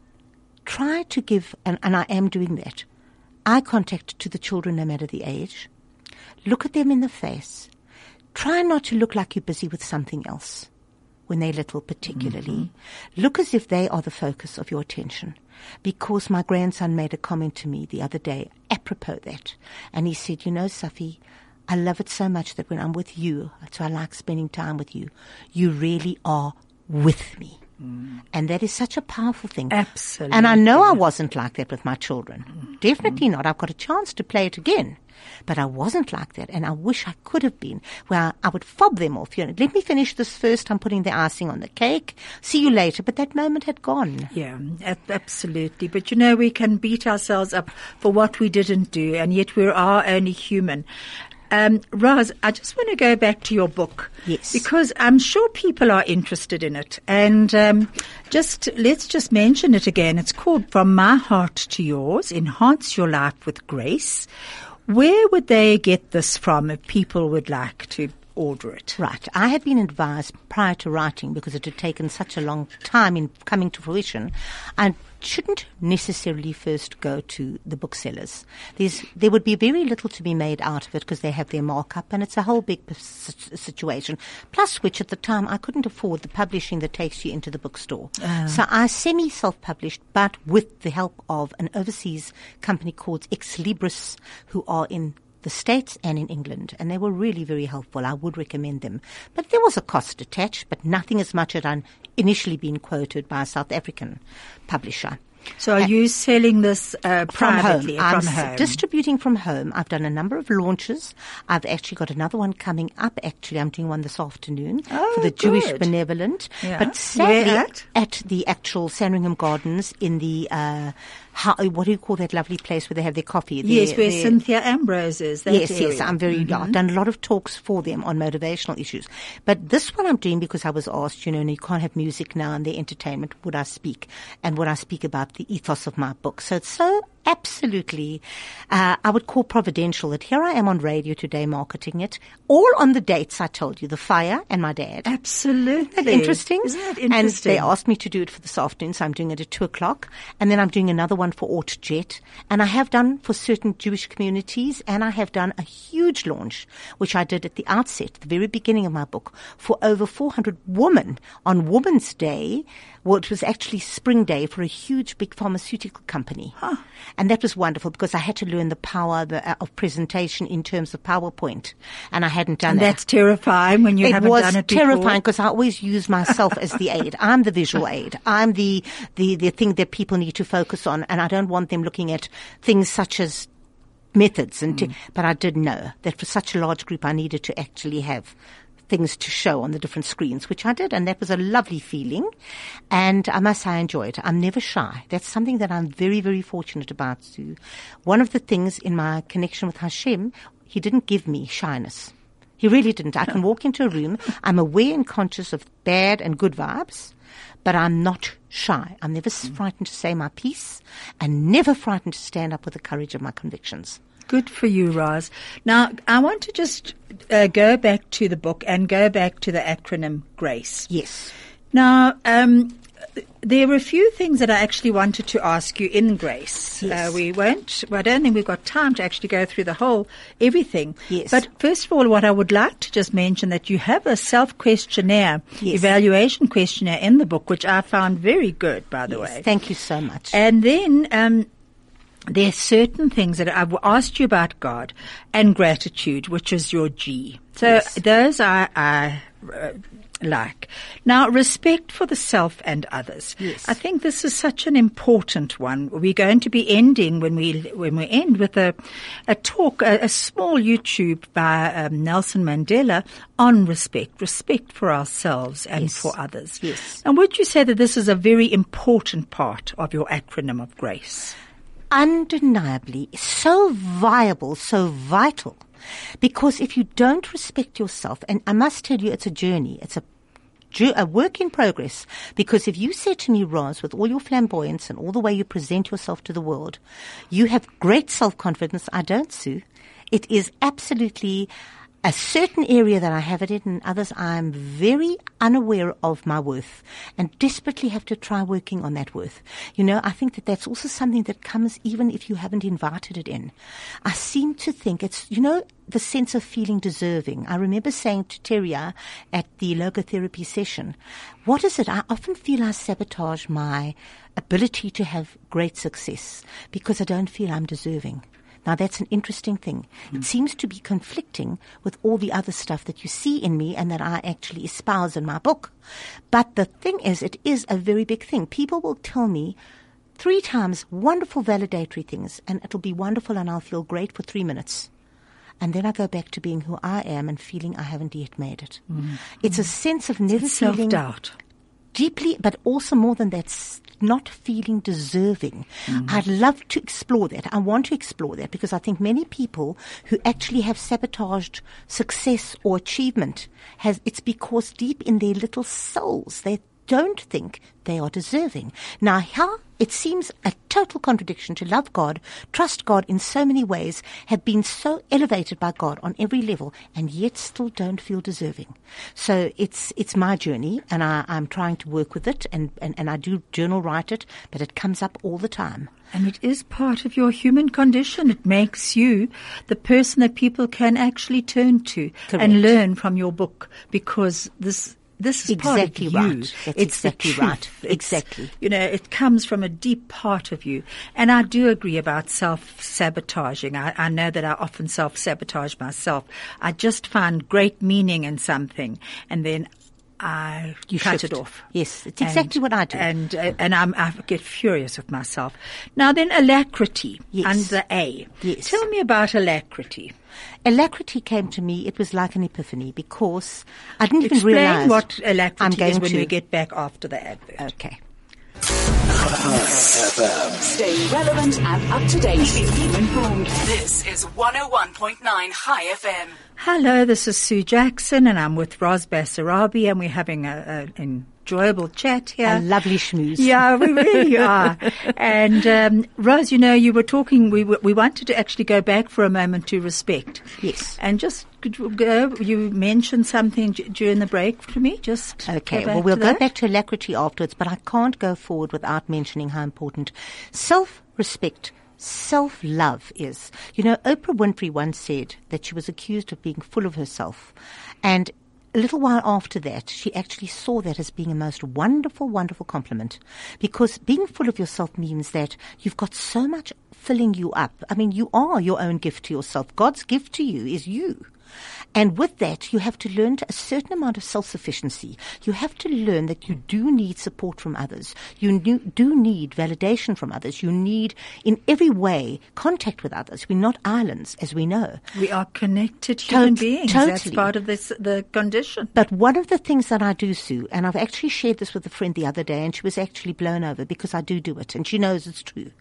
try to give, and, and I am doing that, eye contact to the children no matter the age. Look at them in the face. Try not to look like you're busy with something else when they're little, particularly. Mm-hmm. Look as if they are the focus of your attention. Because my grandson made a comment to me the other day, apropos that. And he said, You know, Safi, I love it so much that when I'm with you, so I like spending time with you, you really are with me. Mm. And that is such a powerful thing. Absolutely. And I know I wasn't like that with my children. Mm. Definitely mm. not. I've got a chance to play it again. But I wasn't like that, and I wish I could have been, where I would fob them off. You know, let me finish this first. I'm putting the icing on the cake. See you later. But that moment had gone. Yeah, absolutely. But you know, we can beat ourselves up for what we didn't do, and yet we are only human. Um, Roz, I just want to go back to your book. Yes. Because I'm sure people are interested in it. And um, just let's just mention it again. It's called From My Heart to Yours Enhance Your Life with Grace. Where would they get this from if people would like to order it? Right. I had been advised prior to writing because it had taken such a long time in coming to fruition. I shouldn't necessarily first go to the booksellers. There's, there would be very little to be made out of it because they have their markup and it's a whole big situation. Plus which at the time I couldn't afford the publishing that takes you into the bookstore. Uh. So I semi self-published but with the help of an overseas company called Xlibris who are in the States and in England, and they were really very helpful. I would recommend them. But there was a cost attached, but nothing as much as I'd initially been quoted by a South African publisher. So, are uh, you selling this uh, from home? From I'm home. distributing from home. I've done a number of launches. I've actually got another one coming up. Actually, I'm doing one this afternoon oh, for the good. Jewish Benevolent. Yeah. But sadly, at? at? the actual Sandringham Gardens in the uh, how, what do you call that lovely place where they have their coffee? yes, where Cynthia Ambrose is. yes, area. yes. I'm very. Mm-hmm. I've done a lot of talks for them on motivational issues. But this one I'm doing because I was asked. You know, and you can't have music now and the entertainment. Would I speak? And would I speak about the ethos of my book? So it's so absolutely, uh, I would call providential that here I am on radio today marketing it, all on the dates I told you, the fire and my dad. Absolutely. interesting? Isn't that interesting? And they asked me to do it for this afternoon, so I'm doing it at two o'clock. And then I'm doing another one for AutoJet. And I have done for certain Jewish communities, and I have done a huge launch, which I did at the outset, the very beginning of my book, for over 400 women on Women's Day, well, it was actually Spring Day for a huge big pharmaceutical company. Huh. And that was wonderful because I had to learn the power uh, of presentation in terms of PowerPoint. And I hadn't done and that. that's terrifying when you it haven't done it It was terrifying because I always use myself as the aid. I'm the visual aid. I'm the, the, the thing that people need to focus on. And I don't want them looking at things such as methods and, mm. but I did know that for such a large group I needed to actually have things to show on the different screens, which I did, and that was a lovely feeling. And I must say I enjoy it. I'm never shy. That's something that I'm very, very fortunate about, Sue. One of the things in my connection with Hashem, he didn't give me shyness. He really didn't. I can walk into a room. I'm aware and conscious of bad and good vibes, but I'm not shy. I'm never frightened to say my piece and never frightened to stand up with the courage of my convictions. Good for you, Roz. Now, I want to just uh, go back to the book and go back to the acronym GRACE. Yes. Now, um, there were a few things that I actually wanted to ask you in Grace. Yes. Uh, we won't, well, I don't think we've got time to actually go through the whole, everything. Yes. But first of all, what I would like to just mention that you have a self-questionnaire, yes. evaluation questionnaire in the book, which I found very good, by the yes. way. Thank you so much. And then, um, there are certain things that I've asked you about God and gratitude, which is your G. So yes. those I, I uh, like. Now, respect for the self and others. Yes. I think this is such an important one. We're going to be ending when we when we end with a a talk, a, a small YouTube by um, Nelson Mandela on respect, respect for ourselves and yes. for others. Yes. And would you say that this is a very important part of your acronym of grace? Undeniably so viable, so vital Because if you don't respect yourself, and I must tell you, it's a journey. It's a a work in progress. Because if you said to me, Roz, with all your flamboyance and all the way you present yourself to the world, you have great self-confidence. I don't, Sue. It is absolutely a certain area that I have it in and others I'm very unaware of my worth and desperately have to try working on that worth. You know, I think that that's also something that comes even if you haven't invited it in. I seem to think it's, you know, the sense of feeling deserving. I remember saying to Teria uh, at the logotherapy session, what is it? I often feel I sabotage my ability to have great success because I don't feel I'm deserving. Now that's an interesting thing. Mm. It seems to be conflicting with all the other stuff that you see in me and that I actually espouse in my book. But the thing is, it is a very big thing. People will tell me three times wonderful validatory things and it'll be wonderful and I'll feel great for three minutes. And then I go back to being who I am and feeling I haven't yet made it. Mm. It's a sense of never feeling self doubt deeply, but also more than that, not feeling deserving. Mm-hmm. I'd love to explore that. I want to explore that because I think many people who actually have sabotaged success or achievement has, it's because deep in their little souls, they don't think they are deserving. Now, here it seems a total contradiction to love God, trust God in so many ways, have been so elevated by God on every level, and yet still don't feel deserving. So it's it's my journey, and I, am trying to work with it, and, and, and I do journal write it, but it comes up all the time. And it is part of your human condition. It makes you the person that people can actually turn to Correct. and learn from your book because this this is exactly part of you. right. That's it's exactly right. It's, exactly. You know, it comes from a deep part of you. And I do agree about self-sabotaging. I, I know that I often self-sabotage myself. I just find great meaning in something and then I you cut shift. it off. Yes, it's exactly and, what I do. And uh, and I'm, I get furious with myself. Now then, alacrity yes. under A. Yes. Tell me about alacrity. Alacrity came to me. It was like an epiphany because I didn't Explain even realize what alacrity I'm going is when to. we get back after the advert. Okay. Stay relevant and up to date. Keep informed. This is 101.9 High FM. Hello, this is Sue Jackson, and I'm with Roz Basserabie, and we're having a an enjoyable chat here. A lovely schmooze. Yeah, we *laughs* really are. And um, Roz, you know, you were talking. We we wanted to actually go back for a moment to respect. Yes. And just could you go. You mentioned something during the break to me. Just Okay, well, we'll go that. back to alacrity afterwards, but I can't go forward without mentioning how important self-respect, self-love is. You know, Oprah Winfrey once said that she was accused of being full of herself. And a little while after that, she actually saw that as being a most wonderful, wonderful compliment. Because being full of yourself means that you've got so much filling you up. I mean, you are your own gift to yourself. God's gift to you is you. And with that, you have to learn a certain amount of self-sufficiency. You have to learn that you do need support from others. You do need validation from others. You need, in every way, contact with others. We're not islands, as we know. We are connected human Tot- beings. That's totally. part of this the condition. But one of the things that I do, Sue, and I've actually shared this with a friend the other day, and she was actually blown over because I do do it, and she knows it's true.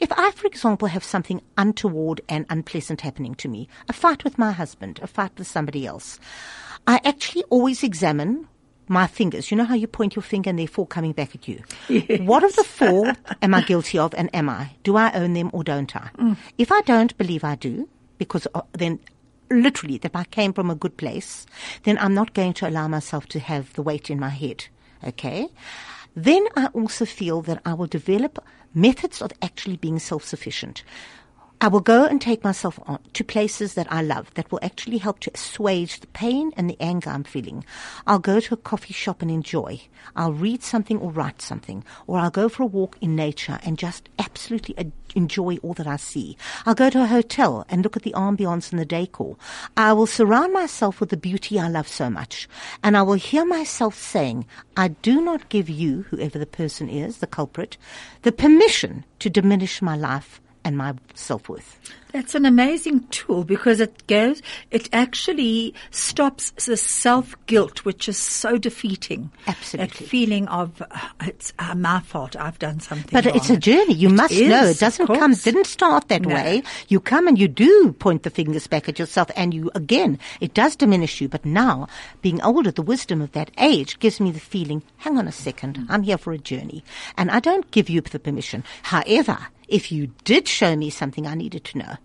If I, for example, have something untoward and unpleasant happening to me, a fight with my husband, a fight with somebody else, I actually always examine my fingers. You know how you point your finger and they're four coming back at you? What of the four *laughs* am I guilty of and am I? Do I own them or don't I? If I don't believe I do, because uh, then literally that I came from a good place, then I'm not going to allow myself to have the weight in my head. Okay? Then I also feel that I will develop methods of actually being self-sufficient. I will go and take myself on to places that I love that will actually help to assuage the pain and the anger I'm feeling. I'll go to a coffee shop and enjoy. I'll read something or write something. Or I'll go for a walk in nature and just absolutely enjoy all that I see. I'll go to a hotel and look at the ambience and the decor. I will surround myself with the beauty I love so much. And I will hear myself saying, I do not give you, whoever the person is, the culprit, the permission to diminish my life and my self-worth. That's an amazing tool because it goes, it actually stops the self guilt, which is so defeating. Absolutely. That feeling of, uh, it's uh, my fault, I've done something. But wrong. it's a journey. You It must is, know it doesn't come, didn't start that No. way. You come and you do point the fingers back at yourself and you, again, it does diminish you. But now, being older, the wisdom of that age gives me the feeling, hang on a second, I'm here for a journey. And I don't give you the permission. However, if you did show me something I needed to know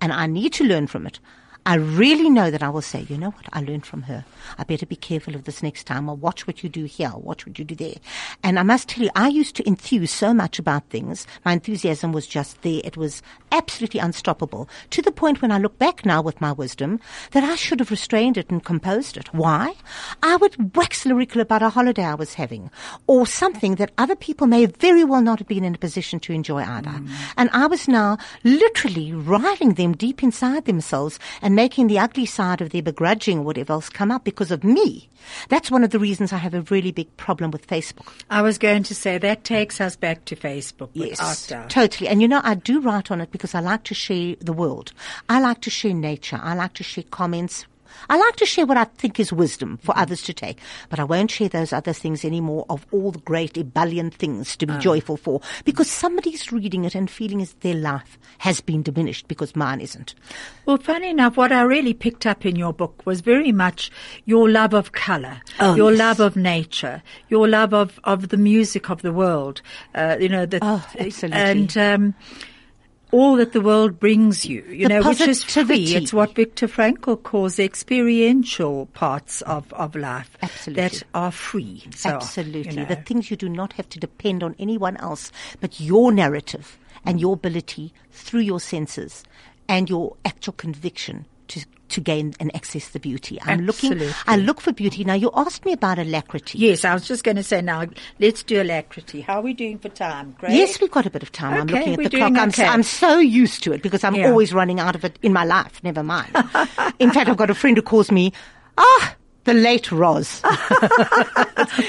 and I need to learn from it, I really know that I will say, you know what, I learned from her. I better be careful of this next time or watch what you do here, Or watch what you do there. And I must tell you, I used to enthuse so much about things. My enthusiasm was just there. It was absolutely unstoppable to the point when I look back now with my wisdom that I should have restrained it and composed it. Why? I would wax lyrical about a holiday I was having or something that other people may very well not have been in a position to enjoy either. Mm. And I was now literally riling them deep inside themselves and making the ugly side of their begrudging or whatever else come up because of me. That's one of the reasons I have a really big problem with Facebook. I was going to say that takes us back to Facebook Yes, totally. And you know, I do write on it because I like to share the world. I like to share nature. I like to share comments. I like to share what I think is wisdom for others to take, but I won't share those other things anymore of all the great ebullient things to be joyful for because somebody's reading it and feeling as their life has been diminished because mine isn't. Well, funny enough, what I really picked up in your book was very much your love of color, Oh, your yes. love of nature, your love of, of the music of the world. Uh, you know, the, Oh, absolutely. and um, all that the world brings you. You The know, which is free. It's what Viktor Frankl calls the experiential parts of, of life Absolutely. that are free. So, Absolutely. you know. The things you do not have to depend on anyone else, but your narrative and your ability through your senses and your actual conviction to, to gain and access the beauty. I'm looking, I look for beauty. Now you asked me about alacrity. Yes, I was just going to say now, let's do alacrity. How are we doing for time? Great. Yes, we've got a bit of time. I'm looking at the clock. I'm, okay. I'm so used to it because I'm Yeah. always running out of it in my life. Never mind. *laughs* in fact, I've got a friend who calls me, ah, the late Roz. *laughs*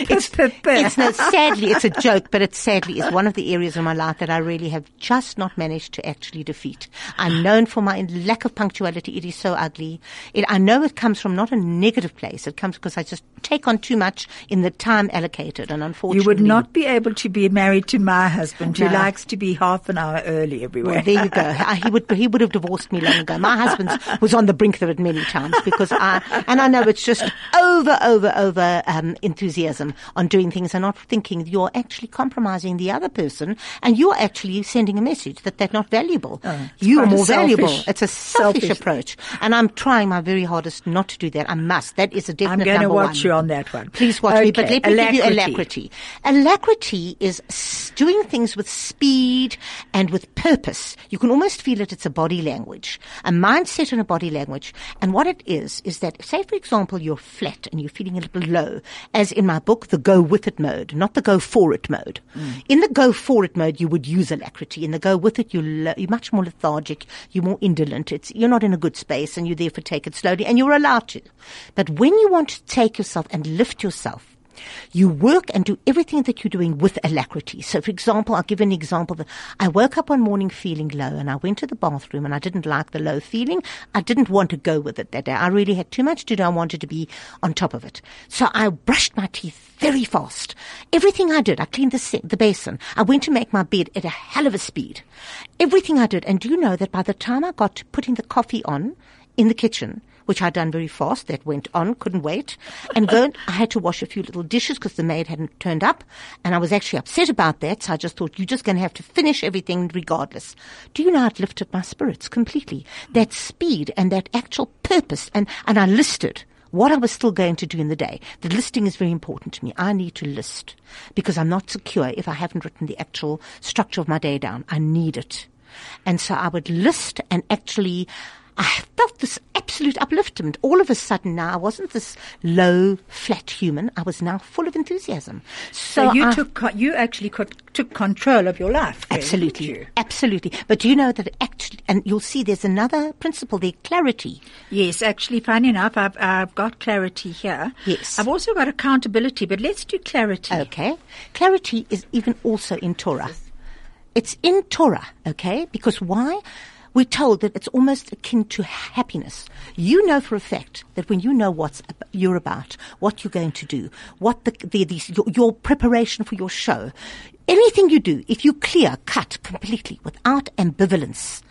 it's, it's no, sadly, it's a joke, but it sadly is one of the areas of my life that I really have just not managed to actually defeat. I'm known for my lack of punctuality. It is so ugly. It, I know it comes from not a negative place. It comes because I just take on too much in the time allocated, and unfortunately, You would not be able to be married to my husband, who No. likes to be half an hour early everywhere. Well, there you go. He would he would have divorced me long ago. My husband was on the brink of it many times because I and I know it's just over over over um, enthusiasm on doing things and not thinking you're actually compromising the other person and you're actually sending a message that they're not valuable. it's you are more valuable. It's a selfish, selfish- approach, and I'm trying my very hardest not to do that. I must. That is a definite I'm going to watch one. you on that one. Please watch me, but let me give you alacrity. alacrity. Alacrity is doing things with speed and with purpose. You can almost feel it. It's a body language, a mindset and a body language. And what it is, is that, say, for example, you're flat and you're feeling a little low, as in my book, the go with it mode, not the go for it mode. Mm. In the go for it mode, you would use alacrity. In the go with it, you're, lo- you're much more lethargic. You're more indolent. It's, you're not in a good space and you therefore take it slowly and you're allowed to. But when you want to take yourself and lift yourself, you work and do everything that you're doing with alacrity. So, for example, I'll give an example. That I woke up one morning feeling low and I went to the bathroom and I didn't like the low feeling. I didn't want to go with it that day. I really had too much to do. I wanted to be on top of it. So I brushed my teeth very fast. Everything I did, I cleaned the, the basin. I went to make my bed at a hell of a speed. Everything I did. And do you know that by the time I got to putting the coffee on in the kitchen, which I'd done very fast. That went on, couldn't wait. And and- I had to wash a few little dishes because the maid hadn't turned up. And I was actually upset about that. So I just thought, you're just going to have to finish everything regardless. Do you know it lifted my spirits completely? That speed and that actual purpose. And, and I listed what I was still going to do in the day. The listing is very important to me. I need to list because I'm not secure if I haven't written the actual structure of my day down. I need it. And so I would list and actually, I felt this upliftment. All of a sudden now, I wasn't this low, flat human. I was now full of enthusiasm. So, So you I- took, you actually took control of your life. really, Absolutely. Absolutely. But do you know that actually, and you'll see there's another principle there, clarity. Yes, actually, funny enough, I've, I've got clarity here. Yes. I've also got accountability, but let's do clarity. Okay. Clarity is even also in Torah. It's in Torah, okay? Because why? We're told that it's almost akin to happiness. You know for a fact that when you know what you're about, what you're going to do, what the, the, the your, your preparation for your show, anything you do, if you clear cut completely without ambivalence,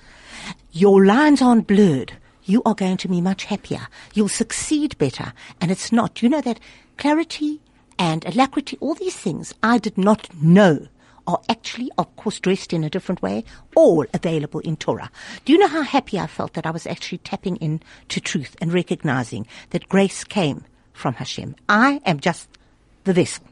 your lines aren't blurred, you are going to be much happier. You'll succeed better. And it's not, you know that clarity and alacrity, all these things I did not know are actually, of course, dressed in a different way, all available in Torah. Do you know how happy I felt that I was actually tapping into truth and recognizing that grace came from Hashem? I am just the vessel.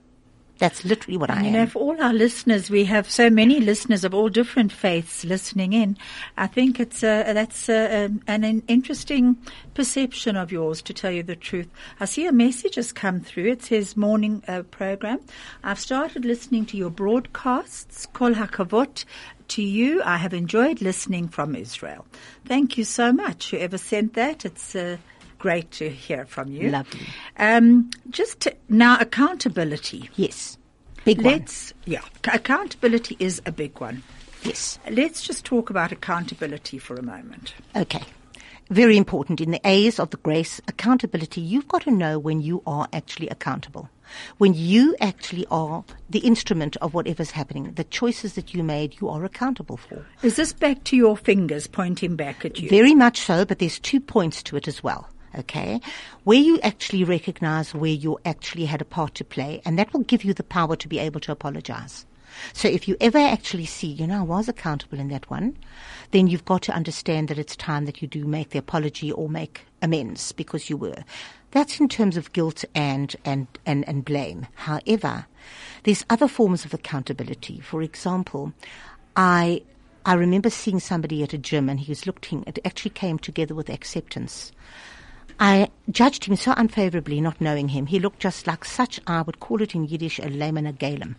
That's literally what and I you am. know, for all our listeners, we have so many listeners of all different faiths listening in. I think it's uh, that's uh, um, an, an interesting perception of yours, to tell you the truth. I see a message has come through. It says morning uh, program. I've started listening to your broadcasts. Kol hakavod to you. I have enjoyed listening from Israel. Thank you so much. Whoever sent that, it's. Uh, Great to hear from you. Lovely. Um, just to, now, accountability. Yes. Big one. Let's, yeah, accountability is a big one. Yes. Let's just talk about accountability for a moment. Okay. Very important. In the A's of the grace, accountability, you've got to know when you are actually accountable. When you actually are the instrument of whatever's happening, the choices that you made, you are accountable for. Is this back to your fingers pointing back at you? Very much so, but there's two points to it as well. Okay. Where you actually recognize where you actually had a part to play, and that will give you the power to be able to apologize. So if you ever actually see, you know, I was accountable in that one, then you've got to understand that it's time that you do make the apology or make amends because you were. That's in terms of guilt and, and, and, and blame. However, there's other forms of accountability. For example, I, I remember seeing somebody at a gym and he was looking, it actually came together with acceptance. I judged him so unfavorably, not knowing him. He looked just like such, I would call it in Yiddish, a layman, a galem.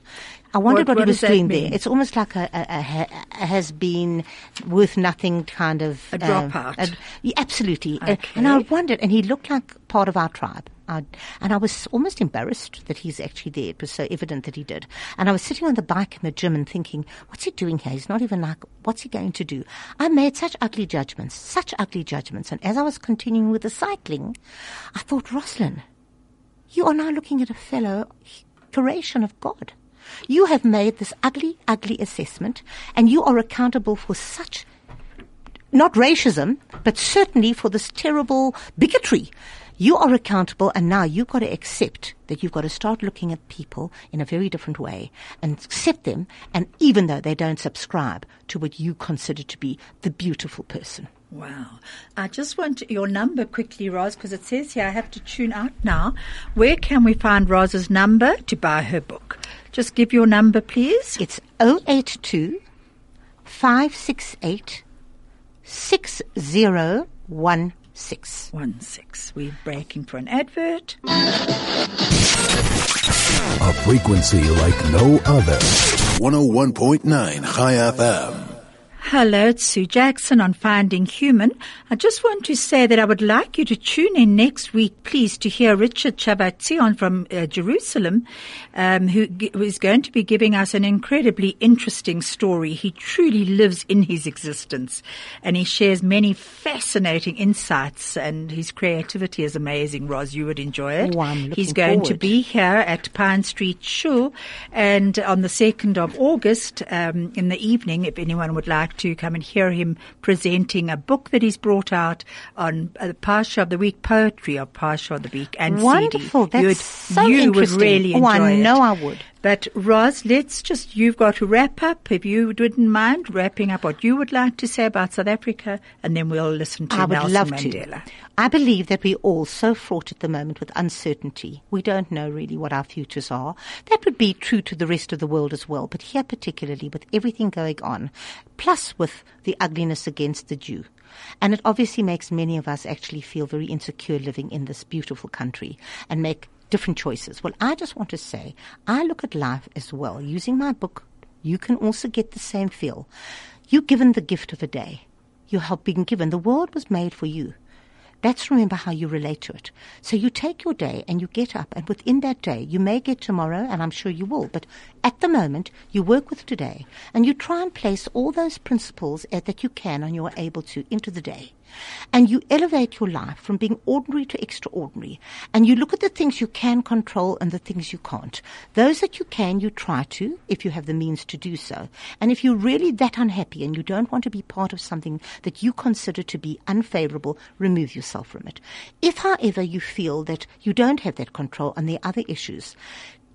I wondered What- what, what he was doing there. It's almost like a, a, a, has been worth nothing kind of. A um, dropout. a- yeah, absolutely. Uh, And I wondered, and he looked like part of our tribe. I, and I was almost embarrassed that he's actually there. It was so evident that he did. And I was sitting on the bike in the gym and thinking, what's he doing here? He's not even like, what's he going to do? I made such ugly judgments, such ugly judgments. And as I was continuing with the cycling, I thought, Rosalind, you are now looking at a fellow creation of God. You have made this ugly, ugly assessment, and you are accountable for such not racism, but certainly for this terrible bigotry. You are accountable, and now you've got to accept that you've got to start looking at people in a very different way and accept them, and even though they don't subscribe to what you consider to be the beautiful person. Wow. I just want your number quickly, Roz, because it says here I have to tune out now. Where can we find Roz's number to buy her book? Just give your number, please. It's 082 568 6016. One six. We're breaking for an advert. A frequency like no other. 101.9 High FM. Hello, it's Sue Jackson on Finding Human. I just want to say that I would like you to tune in next week, please, to hear Richard Chavatzion from uh, Jerusalem, um, who, g- who is going to be giving us an incredibly interesting story. He truly lives in his existence, and he shares many fascinating insights, and his creativity is amazing. Roz, you would enjoy it. Oh, He's going to be here at Pine Street Shul, and on the 2nd of August um, in the evening, if anyone would like to come and hear him presenting a book that he's brought out on uh, the Parsha of the Week, poetry of Parsha of the Week, and Wonderful. CD. That's you would, so you interesting. would really enjoy Oh, I it. know I would. But Roz, let's just, you've got to wrap up, if you wouldn't mind wrapping up what you would like to say about South Africa, and then we'll listen to I would Nelson love Mandela. to. I believe that we're all so fraught at the moment with uncertainty. We don't know really what our futures are. That would be true to the rest of the world as well, but here particularly with everything going on, plus with the ugliness against the Jew. And it obviously makes many of us actually feel very insecure living in this beautiful country and make different choices. Well, I just want to say, I look at life as well. Using my book, you can also get the same feel. You're given the gift of a day. You have been given. The world was made for you. That's remember how you relate to it. So you take your day and you get up, and within that day, you may get tomorrow, and I'm sure you will, but at the moment, you work with today and you try and place all those principles uh, that you can and you're able to into the day. And you elevate your life from being ordinary to extraordinary. And you look at the things you can control and the things you can't. Those that you can, you try to, if you have the means to do so. And if you're really that unhappy and you don't want to be part of something that you consider to be unfavorable, remove yourself from it. If, however, you feel that you don't have that control on the other issues,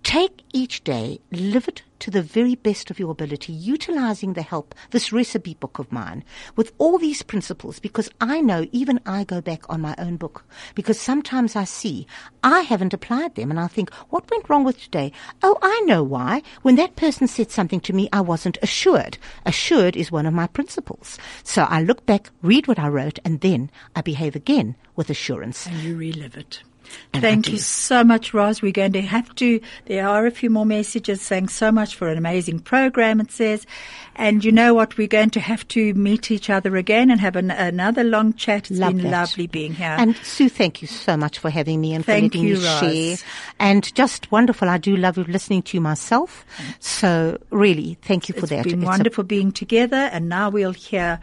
Take each day, live it to the very best of your ability, utilizing the help, this recipe book of mine, with all these principles, because I know even I go back on my own book, because sometimes I see I haven't applied them and I think, what went wrong with today? Oh, I know why. When that person said something to me, I wasn't assured. Assured is one of my principles. So I look back, read what I wrote, and then I behave again with assurance. And you relive it. Thank you so much, Roz. We're going to have to, there are a few more messages saying so much for an amazing program, it says. And you know what? We're going to have to meet each other again and have an, another long chat. It's Love been that. lovely being here. And Sue, thank you so much for having me and Thank for letting you, me Roz. share. And just wonderful. I do love listening to you myself. So really, thank you for it's that. Been it's been wonderful being together. And now we'll hear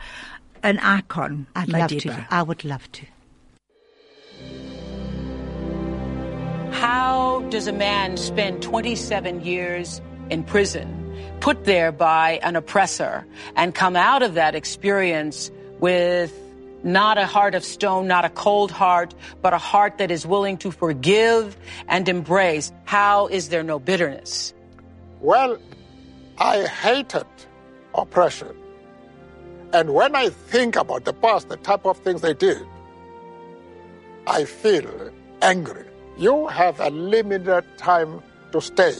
an icon, I'd love to. I would love to. How does a man spend 27 years in prison, put there by an oppressor, and come out of that experience with not a heart of stone, not a cold heart, but a heart that is willing to forgive and embrace? How is there no bitterness? Well, I hated oppression. And when I think about the past, the type of things they did, I feel angry. You have a limited time to stay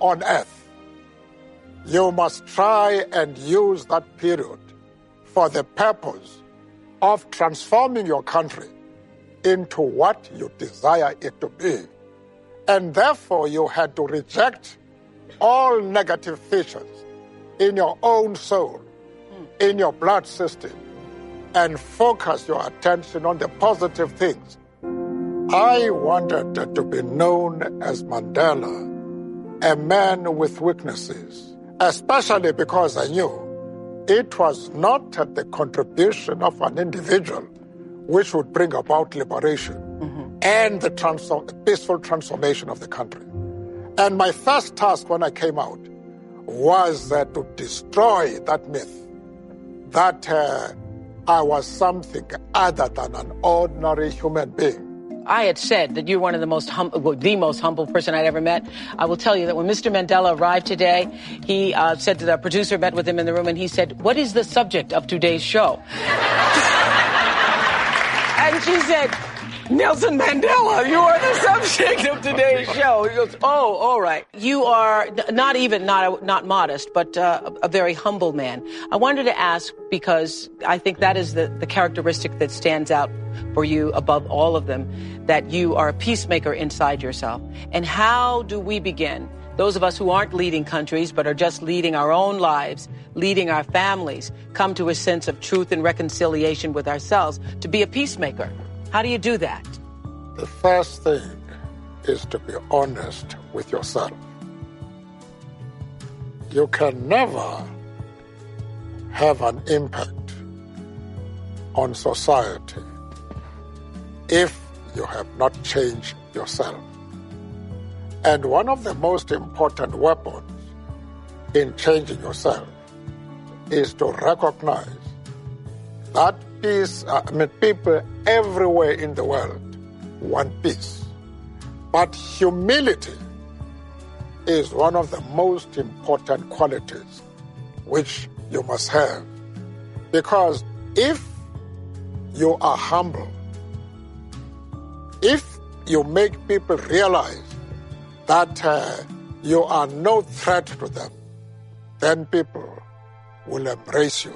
on earth. You must try and use that period for the purpose of transforming your country into what you desire it to be. And therefore, you had to reject all negative features in your own soul, hmm. in your blood system, and focus your attention on the positive things. I wanted to be known as Mandela, a man with weaknesses, especially because I knew it was not the contribution of an individual which would bring about liberation and the transform- peaceful transformation of the country. And my first task when I came out was uh, to destroy that myth that uh, I was something other than an ordinary human being. I had said that you're one of the most hum- well, the most humble person I'd ever met. I will tell you that when Mr. Mandela arrived today, he uh, said to the producer, met with him in the room, and he said, "What is the subject of today's show?" *laughs* and she said, Nelson Mandela, you are the subject of today's show. He goes, oh, all right. You are not even not not modest, but uh, a, a very humble man. I wanted to ask because I think that is the, the characteristic that stands out for you above all of them, that you are a peacemaker inside yourself. And how do we begin? Those of us who aren't leading countries but are just leading our own lives, leading our families, come to a sense of truth and reconciliation with ourselves to be a peacemaker. How do you do that? The first thing is to be honest with yourself. You can never have an impact on society if you have not changed yourself. And one of the most important weapons in changing yourself is to recognize that peace, uh, I mean, people everywhere in the world want peace. But humility is one of the most important qualities which you must have. Because if you are humble, if you make people realize that uh, you are no threat to them, then people will embrace you.